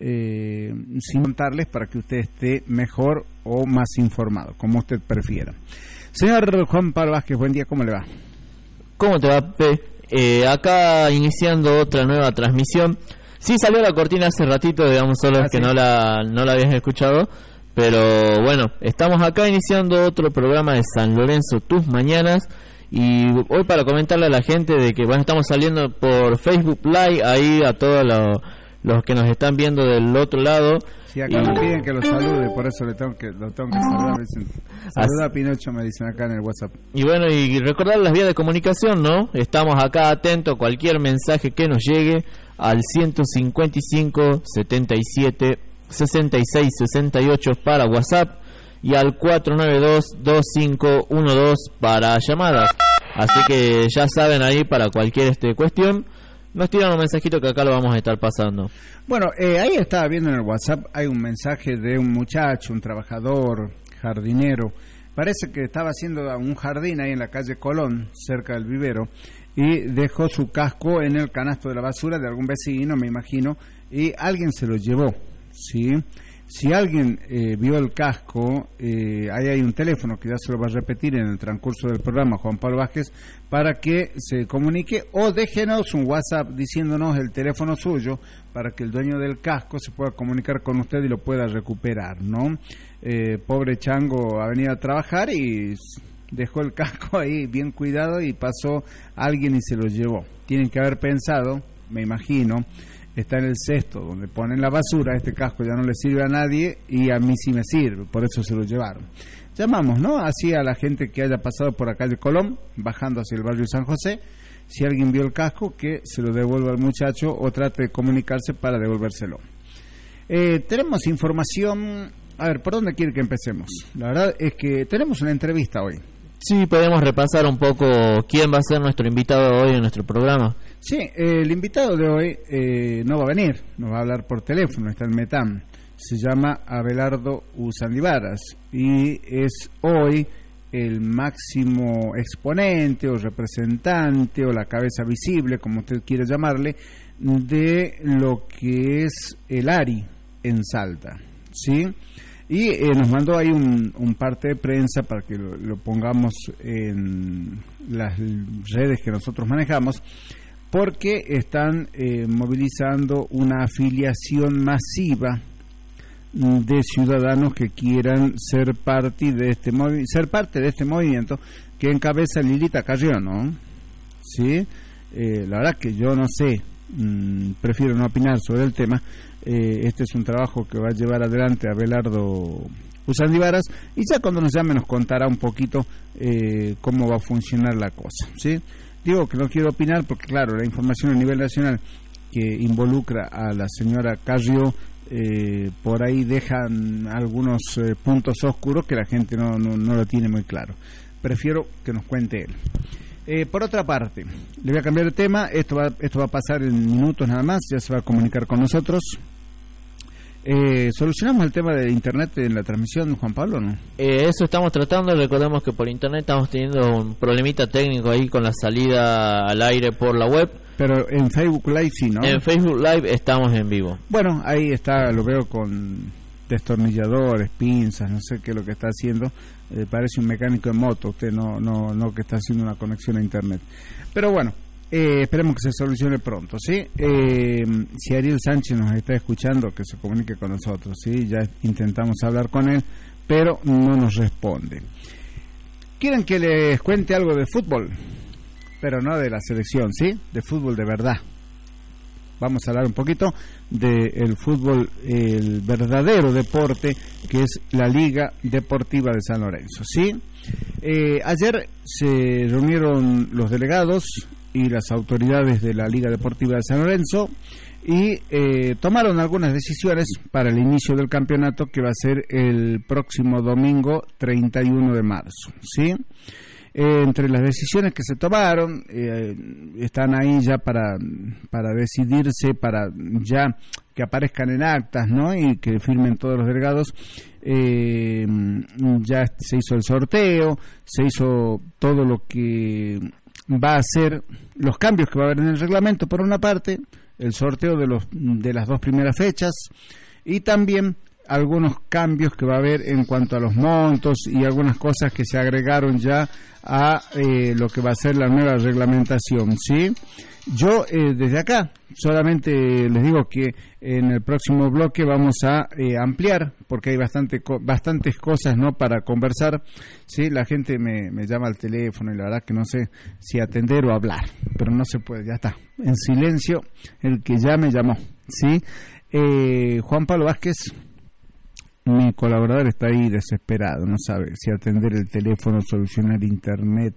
eh, sin contarles para que usted esté mejor o más informado, como usted prefiera. Señor Juan Pablo Vázquez, buen día, ¿cómo le va? ¿Cómo te va, Pe? Eh, acá iniciando otra nueva transmisión. Sí salió la cortina hace ratito, digamos, solo Ah, es que sí. no la, no la habías escuchado. Pero bueno, estamos acá iniciando otro programa de San Lorenzo Tus Mañanas. Y hoy para comentarle a la gente de que, bueno, estamos saliendo por Facebook Live, ahí a todos los, los que nos están viendo del otro lado. Si acá Y- me piden que lo salude, por eso le tengo que, lo tengo que saludar. dicen, Saluda a Pinocho, me dicen acá en el WhatsApp. Y bueno, y recordar las vías de comunicación, ¿no? Estamos acá atentos a cualquier mensaje que nos llegue al 155 77 66 68 para WhatsApp y al 492 2512 para llamadas. Así que ya saben ahí para cualquier este cuestión, nos tiran un mensajito que acá lo vamos a estar pasando. Bueno, eh, ahí estaba viendo en el WhatsApp, hay un mensaje de un muchacho, un trabajador, jardinero. Parece que estaba haciendo un jardín ahí en la calle Colón, cerca del vivero, y dejó su casco en el canasto de la basura de algún vecino, me imagino, y alguien se lo llevó, ¿sí? Si alguien eh, vio el casco, eh, ahí hay un teléfono que ya se lo va a repetir en el transcurso del programa, Juan Pablo Vázquez, para que se comunique o déjenos un WhatsApp diciéndonos el teléfono suyo para que el dueño del casco se pueda comunicar con usted y lo pueda recuperar, ¿no? Eh, pobre chango ha venido a trabajar y dejó el casco ahí bien cuidado y pasó alguien y se lo llevó. Tienen que haber pensado, me imagino, está en el cesto donde ponen la basura, este casco ya no le sirve a nadie y a mí sí me sirve, por eso se lo llevaron. Llamamos, ¿no? Así a la gente que haya pasado por la calle Colón, bajando hacia el barrio San José, si alguien vio el casco, que se lo devuelva al muchacho o trate de comunicarse para devolvérselo. Eh, tenemos información, a ver, ¿por dónde quiere que empecemos? La verdad es que tenemos una entrevista hoy. Sí, podemos repasar un poco quién va a ser nuestro invitado hoy en nuestro programa. Sí, eh, el invitado de hoy eh, no va a venir, nos va a hablar por teléfono, está en Metam. Se llama Abelardo Usandivaras y es hoy el máximo exponente o representante o la cabeza visible, como usted quiera llamarle, de lo que es el ARI en Salta. ¿Sí? Y eh, nos mandó ahí un, un parte de prensa para que lo, lo pongamos en las redes que nosotros manejamos, porque están eh, movilizando una afiliación masiva de ciudadanos que quieran ser parte de este movi- ser parte de este movimiento que encabeza Lilita Carrión, ¿no? Sí, Eh, la verdad que yo no sé, mm, prefiero no opinar sobre el tema. Eh, este es un trabajo que va a llevar adelante Abelardo Usandivaras y ya cuando nos llame nos contará un poquito eh, cómo va a funcionar la cosa, ¿sí? Que no quiero opinar porque claro, la información a nivel nacional que involucra a la señora Carrió eh, por ahí dejan algunos eh, puntos oscuros que la gente no, no, no lo tiene muy claro. Prefiero que nos cuente él. Eh, por otra parte, le voy a cambiar de tema, esto va, esto va a pasar en minutos nada más, ya se va a comunicar con nosotros. Eh, ¿Solucionamos el tema de internet en la transmisión, Juan Pablo, no? Eh, eso estamos tratando, recordemos que por internet estamos teniendo un problemita técnico ahí con la salida al aire por la web. Pero en Facebook Live sí, ¿no? En Facebook Live estamos en vivo. Bueno, ahí está, lo veo con destornilladores, pinzas, no sé qué es lo que está haciendo. Eh, parece un mecánico de moto, usted no, no, no que está haciendo una conexión a internet. Pero bueno, eh, esperemos que se solucione pronto, ¿sí? Eh, si Ariel Sánchez nos está escuchando, que se comunique con nosotros, ¿sí? Ya intentamos hablar con él, pero no nos responde. ¿Quieren que les cuente algo de fútbol? Pero no de la selección, ¿sí? De fútbol de verdad vamos a hablar un poquito del fútbol, el verdadero deporte que es la Liga Deportiva de San Lorenzo. ¿sí? Eh, ayer se reunieron los delegados y las autoridades de la Liga Deportiva de San Lorenzo y eh, tomaron algunas decisiones para el inicio del campeonato que va a ser el próximo domingo 31 de marzo. ¿sí? Eh, entre las decisiones que se tomaron, eh, están ahí ya para, para decidirse, para ya que aparezcan en actas, ¿no? Y que firmen todos los delegados. Ya se hizo el sorteo, se hizo todo lo que va a ser, los cambios que va a haber en el reglamento, por una parte, el sorteo de, los, de las dos primeras fechas y también algunos cambios que va a haber en cuanto a los montos y algunas cosas que se agregaron ya a eh, lo que va a ser la nueva reglamentación, ¿sí? Yo eh, desde acá solamente les digo que en el próximo bloque vamos a eh, ampliar porque hay bastante bastantes cosas no para conversar. Sí, la gente me, me, llama al teléfono y la verdad que no sé si atender o hablar, pero no se puede, ya está. En silencio, el que ya me llamó. Sí, Juan Pablo Vázquez mi colaborador está ahí desesperado, no sabe si atender el teléfono, solucionar internet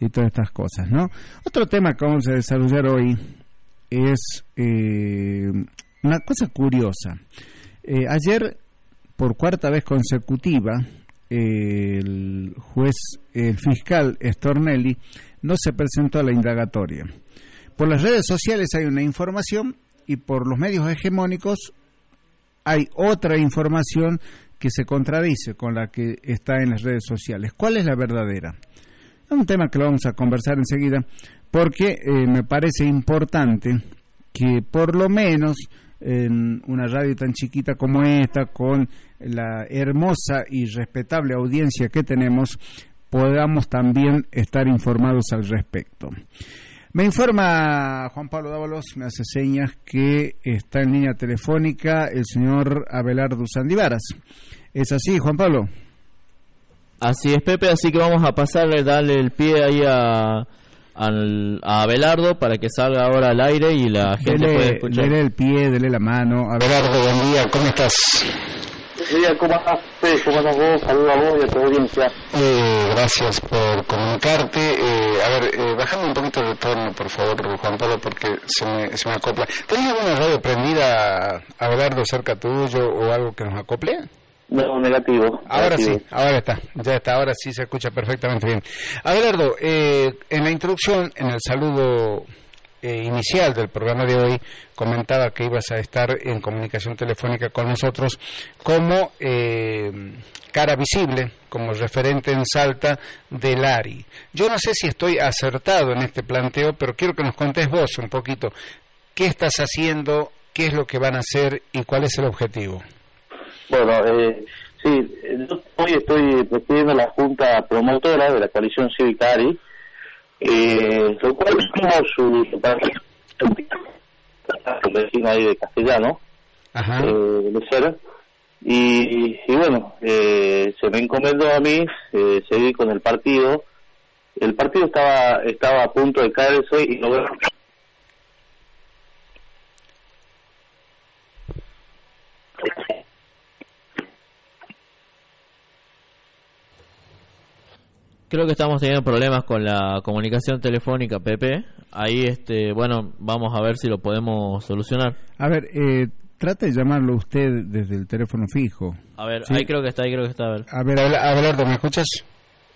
y todas estas cosas, ¿no? Otro tema que vamos a desarrollar hoy es eh, una cosa curiosa. Eh, ayer, por cuarta vez consecutiva, el juez, el fiscal Stornelli, no se presentó a la indagatoria. Por las redes sociales hay una información y por los medios hegemónicos hay otra información que se contradice con la que está en las redes sociales. ¿Cuál es la verdadera? Un tema que lo vamos a conversar enseguida porque eh, me parece importante que por lo menos en una radio tan chiquita como esta, con la hermosa y respetable audiencia que tenemos, podamos también estar informados al respecto. Me informa Juan Pablo Dávalos, me hace señas que está en línea telefónica el señor Abelardo Sandivaras. ¿Es así, Juan Pablo? Así es, Pepe, así que vamos a pasarle, darle el pie ahí a, a Abelardo para que salga ahora al aire y la gente pueda escuchar. Dele el pie, dele la mano. Abelardo, buen día, ¿cómo estás? ¿cómo estás? ¿Cómo estás vos? Saludos a vos y a tu audiencia. Eh, gracias por comunicarte. Eh, a ver, eh, bajame un poquito el tono, por favor, Juan Pablo, porque se me, se me acopla. ¿Tenés alguna radio prendida, Abelardo, cerca tuyo o algo que nos acople? No, negativo. Ahora sí, ahora está, ya está, ahora sí se escucha perfectamente bien. Abelardo, eh, en la introducción, en el saludo eh, inicial del programa de hoy comentaba que ibas a estar en comunicación telefónica con nosotros como eh, cara visible, como referente en Salta del ARI. Yo no sé si estoy acertado en este planteo, pero quiero que nos contés vos un poquito qué estás haciendo, qué es lo que van a hacer y cuál es el objetivo. Bueno, eh, sí, hoy estoy presidiendo la Junta Promotora de la coalición Cívica ARI, eh, lo cual como su, su vecino ahí de castellano, eh, de ser, y, y bueno, eh, se me encomendó a mí eh, seguir con el partido. El partido estaba estaba a punto de caerse y logró Creo que estamos teniendo problemas con la comunicación telefónica, Pepe. Ahí, este, bueno, vamos a ver si lo podemos solucionar. A ver, eh, trate de llamarlo usted desde el teléfono fijo. A ver, ahí creo que está, ahí creo que está. A ver, a ver Abelardo, ¿me escuchas?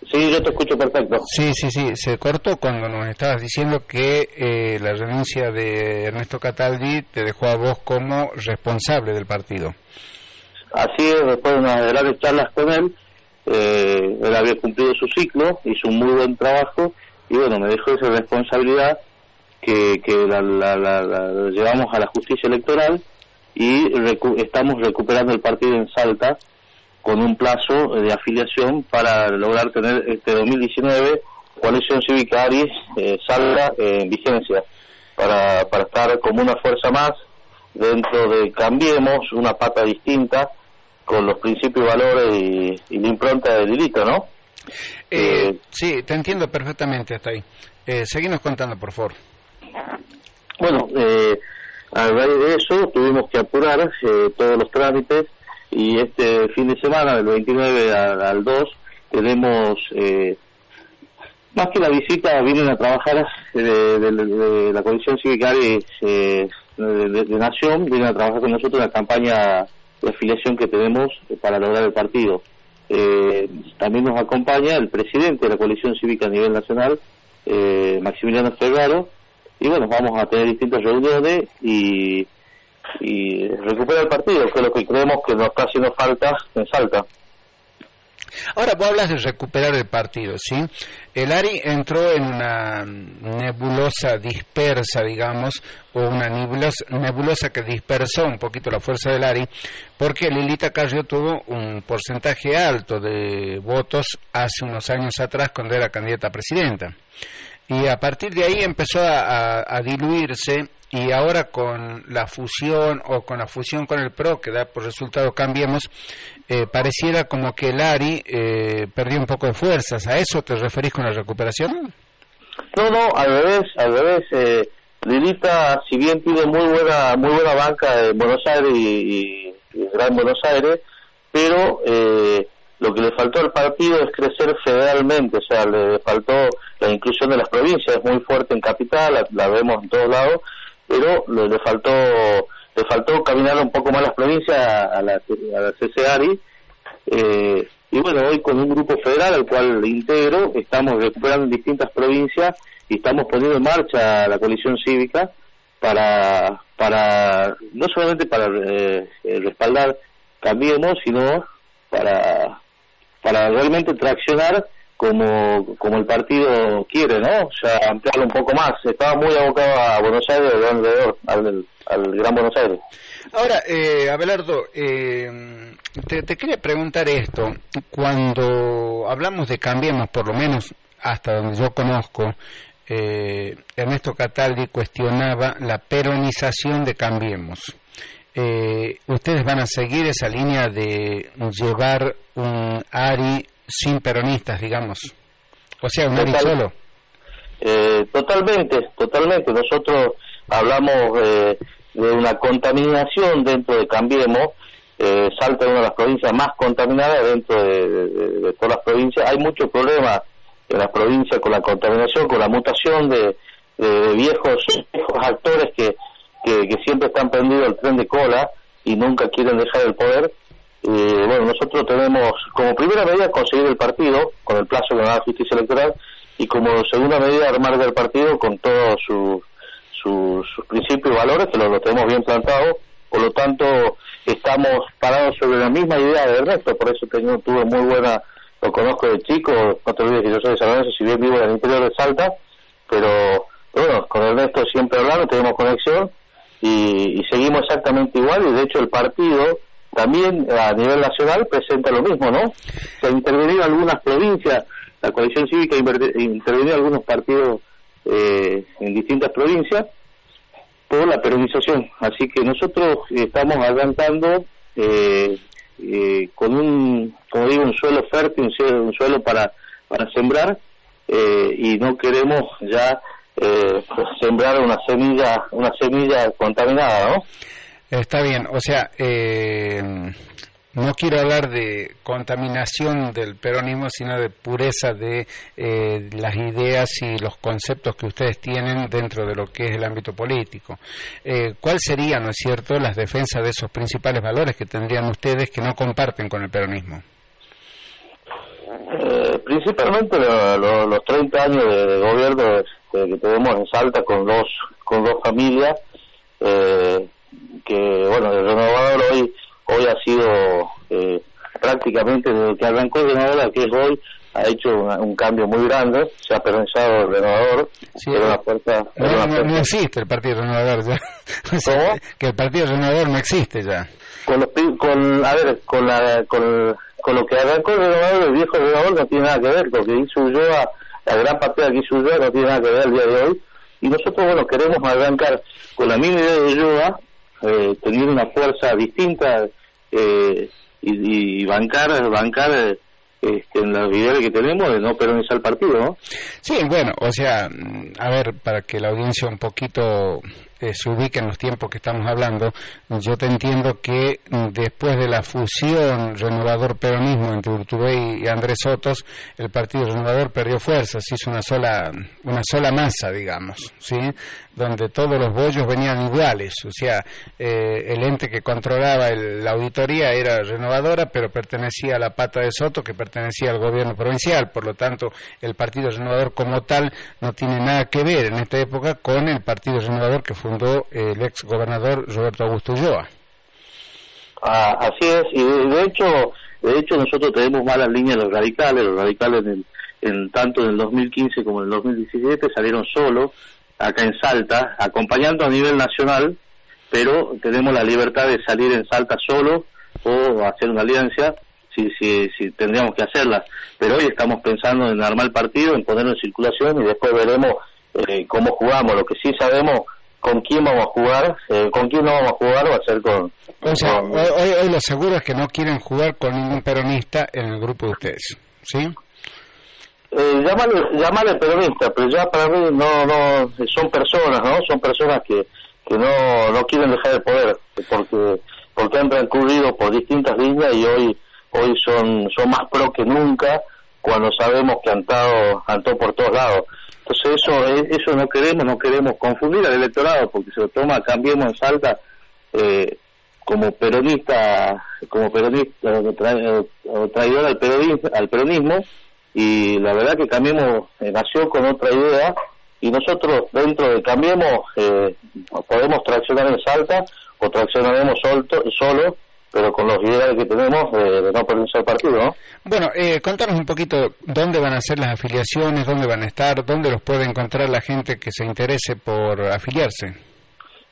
Sí, yo te escucho perfecto. Sí, sí, sí, se cortó cuando nos estabas diciendo que eh, la renuncia de Ernesto Cataldi te dejó a vos como responsable del partido. Así es, después de unas grandes charlas con él, eh, él había cumplido su ciclo, hizo un muy buen trabajo y bueno, me dejó esa responsabilidad que, que la, llevamos a la justicia electoral y estamos recuperando el partido en Salta con un plazo de afiliación para lograr tener este 2019 coalición cívica Aris eh, salga en vigencia para, para estar como una fuerza más dentro de Cambiemos, una pata distinta con los principios y valores y, la impronta del delito, ¿no? Eh, eh, sí, te entiendo perfectamente hasta ahí. Eh, seguimos contando, por favor. Bueno, eh, a raíz de eso tuvimos que apurar eh, todos los trámites y este fin de semana, del 29 al, 2, tenemos, más que la visita, vienen a trabajar de, la Comisión Cívica de, de, Nación, vienen a trabajar con nosotros en la campaña la afiliación que tenemos para lograr el partido. Eh, también nos acompaña el presidente de la coalición cívica a nivel nacional, eh, Maximiliano Ferraro, y bueno, vamos a tener distintas reuniones y, y recuperar el partido, que es lo que creemos que nos casi nos falta en Salta. Ahora, vos hablas de recuperar el partido, ¿sí? El ARI entró en una nebulosa dispersa, digamos, o una nebulosa, que dispersó un poquito la fuerza del ARI, porque Lilita Carrió tuvo un porcentaje alto de votos hace unos años atrás cuando era candidata a presidenta. Y a partir de ahí empezó a diluirse y ahora con la fusión o con la fusión con el PRO, que da por resultado Cambiemos, eh, pareciera como que el ARI eh, perdió un poco de fuerzas. ¿A eso te referís con la recuperación? No, no, al revés, al revés. Eh, Lilita, si bien tiene muy buena muy buena banca en Buenos Aires y, Gran Buenos Aires, pero eh, lo que le faltó al partido es crecer federalmente, o sea, le faltó la inclusión de las provincias, es muy fuerte en capital, la vemos en todos lados, pero le, faltó le faltó caminar un poco más las provincias a la, a la CCARI eh, y bueno, hoy con un grupo federal al cual integro, estamos recuperando distintas provincias y estamos poniendo en marcha la coalición cívica para, para no solamente para eh, respaldar Cambiemos, sino para, para realmente traccionar como, como el partido quiere, ¿no? O sea, ampliarlo un poco más. Estaba muy abocado a Buenos Aires, alrededor, al, al Gran Buenos Aires. Ahora, eh, Abelardo, eh, te, te, quería preguntar esto. Cuando hablamos de Cambiemos, por lo menos hasta donde yo conozco, eh, Ernesto Cataldi cuestionaba la peronización de Cambiemos. Eh, ¿Ustedes van a seguir esa línea de llevar un ARI sin peronistas, digamos. O sea, un solo. Eh, totalmente, totalmente. Nosotros hablamos de una contaminación dentro de Cambiemos. Eh, Salta es una de las provincias más contaminadas dentro de, todas las provincias. Hay muchos problemas en las provincias con la contaminación, con la mutación de, viejos, viejos actores que, que, que siempre están prendidos al tren de cola y nunca quieren dejar el poder eh, bueno, nosotros tenemos como primera medida conseguir el partido con el plazo de la justicia electoral y como segunda medida armar del partido con todos sus sus principios y valores que los, tenemos bien plantados. Por lo tanto, estamos parados sobre la misma idea de Ernesto, por eso tengo, tuve muy buena, lo conozco de chico, no te olvides que yo soy de San si bien vivo en el interior de Salta, pero bueno, con Ernesto siempre hablando, tenemos conexión y, y seguimos exactamente igual y de hecho el partido también a nivel nacional presenta lo mismo, ¿no? Se ha intervenido algunas provincias, la coalición cívica ha intervenido algunos partidos eh, en distintas provincias por la peronización. Así que nosotros estamos adelantando eh, eh, con un, como digo, un suelo fértil, un suelo, para, para sembrar y no queremos ya sembrar una semilla, una semilla contaminada, ¿no? Está bien, o sea, eh, no quiero hablar de contaminación del peronismo, sino de pureza de eh, las ideas y los conceptos que ustedes tienen dentro de lo que es el ámbito político. Eh, ¿Cuál sería, no es cierto, las defensas de esos principales valores que tendrían ustedes que no comparten con el peronismo? principalmente los 30 años de gobierno este, que tenemos en Salta con dos, con dos familias. Eh, que bueno el renovador hoy hoy ha sido eh, prácticamente desde que arrancó el renovador que es hoy ha hecho un cambio muy grande se ha pensado el renovador sí, una fuerza, no, existe el partido renovador ya. Que el partido renovador no existe ya. Con, con a ver con la con, con lo que arrancó el renovador el viejo renovador no tiene nada que ver porque hizo Ulloa la gran partida que hizo Ulloa no tiene nada que ver el día de hoy. Y nosotros bueno queremos arrancar con la misma idea de Ulloa eh, tener una fuerza distinta eh, y, bancar, bancar eh, este, en la idea que tenemos de no peronizar el partido, ¿no? Sí, bueno, o sea, a ver, para que la audiencia un poquito eh, se ubique en los tiempos que estamos hablando, yo te entiendo que mm, después de la fusión renovador-peronismo entre Urtubey y Andrés Sotos, el Partido Renovador perdió fuerzas, hizo una sola, una sola masa, digamos, ¿sí? Donde todos los bollos venían iguales, o sea, eh, el ente que controlaba la auditoría era renovadora, pero pertenecía a la pata de Soto, que pertenecía al gobierno provincial, por lo tanto, el Partido Renovador como tal no tiene nada que ver en esta época con el Partido Renovador que fundó el ex gobernador Roberto Augusto Ulloa. Ah, así es, y de, hecho De hecho, nosotros tenemos malas líneas los radicales, los radicales en, en tanto en el 2015 como en el 2017 salieron solos acá en Salta, acompañando a nivel nacional, pero tenemos la libertad de salir en Salta solo o hacer una alianza si, si, si tendríamos que hacerla. Pero hoy estamos pensando en armar el partido, en ponerlo en circulación y después veremos eh, cómo jugamos. Lo que sí sabemos con quién vamos a jugar, eh, con quién no vamos a jugar va a ser con... O sea, hoy, hoy lo seguro es que no quieren jugar con ningún peronista en el grupo de ustedes, ¿sí? Eh, llámale, peronista, pero ya para mí no, no, son personas, ¿no? Son personas que, que no, no quieren dejar el poder, porque, porque han transcurrido por distintas líneas y hoy, hoy son, son más pro que nunca cuando sabemos que han estado, han estado por todos lados. Entonces eso, eso no queremos, no queremos confundir al electorado, porque se lo toma, cambiemos en Salta, eh, como peronista, como peronista, traidor al peronismo, al peronismo y la verdad que Cambiemos eh, nació con otra idea y nosotros dentro de Cambiemos eh, podemos traccionar en Salta o traccionaremos solto, solo pero con los ideales que tenemos de, no perderse el partido, ¿no? Bueno, eh, contanos un poquito dónde van a ser las afiliaciones, dónde van a estar, dónde los puede encontrar la gente que se interese por afiliarse.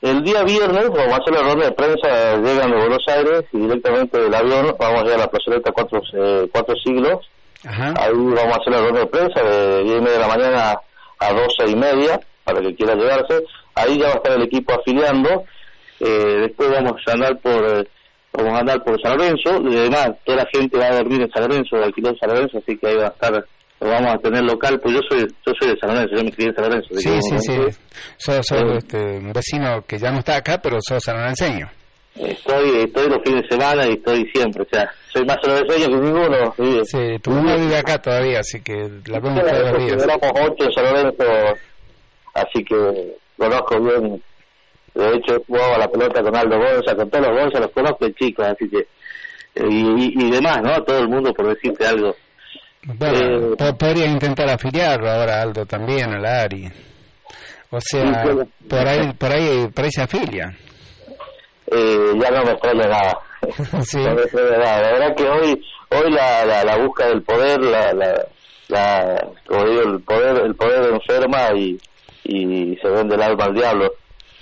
El día viernes vamos a hacer la ronda de prensa, llegan de Buenos Aires y directamente del avión vamos a ir a la plazoleta cuatro, eh, cuatro siglos Ahí vamos a hacer la ronda de prensa de 10 y media de la mañana a 12 y media, para que quiera llegarse. Ahí ya va a estar el equipo afiliando. Eh, después vamos a andar por vamos a andar por San Lorenzo. Además, toda la gente va a dormir en San Lorenzo, alquiler en San Lorenzo, así que ahí va a estar lo vamos a tener local, pues yo soy yo soy de San Lorenzo, yo me crié en San Lorenzo. Sí, sí, sí, sos, eh, este, un vecino que ya no está acá, pero sos sanlorenseño. Estoy, estoy los fines de semana y estoy siempre, o sea, soy más sueño que ninguno. Sí, tu mamá vive acá todavía, así que la vemos todos los días. Éramos ocho en así que conozco bien. De hecho, jugaba la pelota con Aldo Gonza, con todos los Gonza, los conozco chicos, así que. Y, y, demás, ¿no? Todo el mundo, por decirte algo. Bueno, eh, podría intentar afiliarlo ahora Aldo también, al Ari. O sea, por ahí, por ahí, por ahí se afilia eh, ya no me extraña nada. no me extraña nada. La verdad que hoy hoy la, la, la búsqueda del poder, la, la, la, como digo, el poder, el poder enferma y, y se vende el alma al diablo.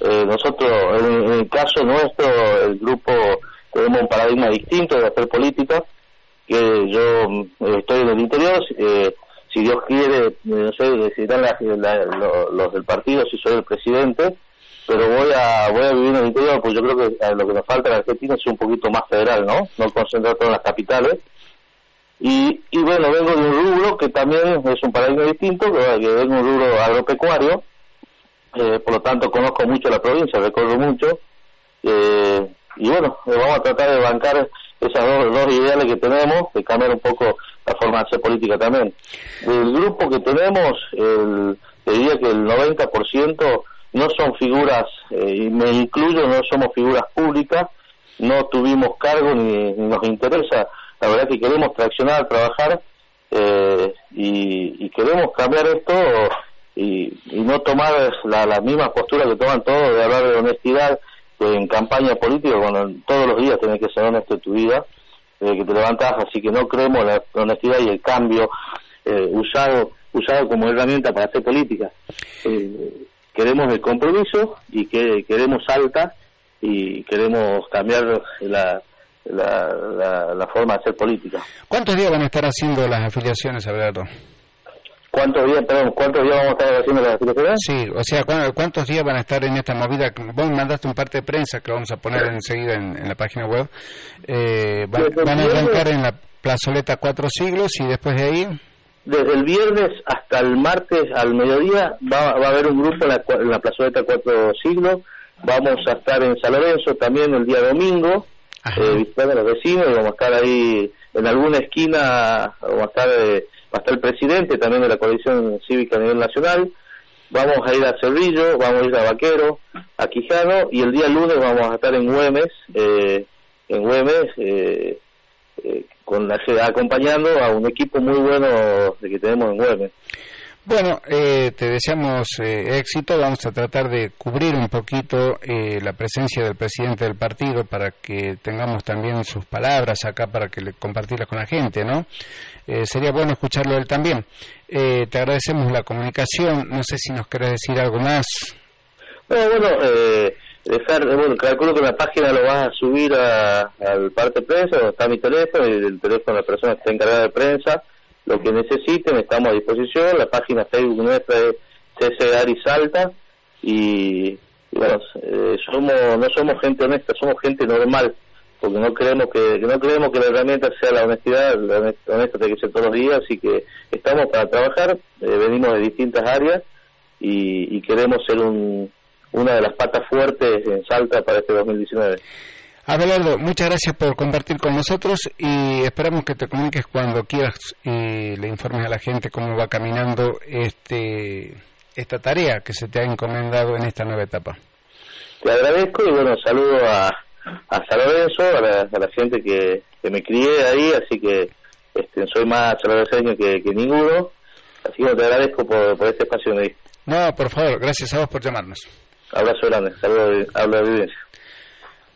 Eh, nosotros, en, el caso nuestro, el grupo, tenemos un paradigma distinto de hacer política, que yo eh, estoy en el interior, eh, si Dios quiere, no sé, decidirán los del partido si soy el presidente, pero voy a voy a vivir en el interior, pues yo creo que eh, lo que nos falta en Argentina es un poquito más federal, ¿no? No concentrar todo en las capitales. Y, y bueno, vengo de un rubro que también es un paradigma distinto, que, vengo de un rubro agropecuario, eh, por lo tanto conozco mucho la provincia, recorro mucho, eh, y bueno, vamos a tratar de bancar esas dos, dos ideales que tenemos, de cambiar un poco la forma de hacer política también. Del grupo que tenemos, el, diría que el 90% no son figuras, eh, y me incluyo, no somos figuras públicas, no tuvimos cargo ni, nos interesa, la verdad que queremos traccionar, trabajar eh, y, queremos cambiar esto y, no tomar la, la, misma postura que toman todos de hablar de honestidad en campaña política cuando todos los días tienes que ser honesto en tu vida, eh, que te levantas, así que no creemos la honestidad y el cambio usado usado como herramienta para hacer política. Eh, queremos el compromiso y que queremos alta y queremos cambiar la, la, la, forma de hacer política. ¿Cuántos días van a estar haciendo las afiliaciones, Alberto? ¿Cuántos días, perdón, cuántos días vamos a estar haciendo las afiliaciones? Sí, o sea, ¿cuántos días van a estar en esta movida? Vos mandaste un parte de prensa que lo vamos a poner enseguida en, la página web. Eh, van, van a arrancar en la plazoleta Cuatro Siglos y después de ahí desde el viernes hasta el martes al mediodía va, a haber un grupo en la, en la plazoleta Cuatro Siglos. Vamos a estar en San Lorenzo también el día domingo, eh, visitando a los vecinos vamos a estar ahí en alguna esquina, vamos a estar, eh, va a estar el presidente también de la coalición cívica a nivel nacional. Vamos a ir a Cerrillo, vamos a ir a Vaquero, a Quijano y el día lunes vamos a estar en Güemes, eh, en Güemes, eh, eh, con la, acompañando a un equipo muy bueno que tenemos en Güemes. Bueno, eh, te deseamos eh, éxito. Vamos a tratar de cubrir un poquito eh, la presencia del presidente del partido para que tengamos también sus palabras acá para que le compartirlas con la gente, ¿no? sería bueno escucharlo él también. te agradecemos la comunicación. No sé si nos querés decir algo más. bueno, dejar, bueno, calculo que la página lo vas a subir al parte prensa, donde está mi teléfono y el teléfono de la persona que está encargada de prensa lo que necesiten, estamos a disposición. La página Facebook nuestra es CC Ari Salta y, bueno, eh, somos, no somos gente honesta, somos gente normal, porque no creemos que, no creemos que la herramienta sea la honestidad, la honesta tiene que ser todos los días, así que estamos para trabajar, eh, venimos de distintas áreas y, y queremos ser un, una de las patas fuertes en Salta para este 2019. Abelardo, muchas gracias por compartir con nosotros y esperamos que te comuniques cuando quieras y le informes a la gente cómo va caminando este esta tarea que se te ha encomendado en esta nueva etapa. Te agradezco y bueno, saludo a, a San Lorenzo, a la, gente que, me crié ahí, así que este, soy más salvadoreño que, que ninguno, así que te agradezco por, por este espacio. No, por favor, gracias a vos por llamarnos. Abrazo grande, saludo, hablo de vivencia.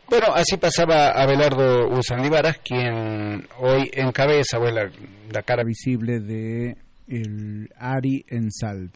Bueno, así pasaba Abelardo Usandivaras, quien hoy encabeza, la, la cara visible de el Ari en Salto.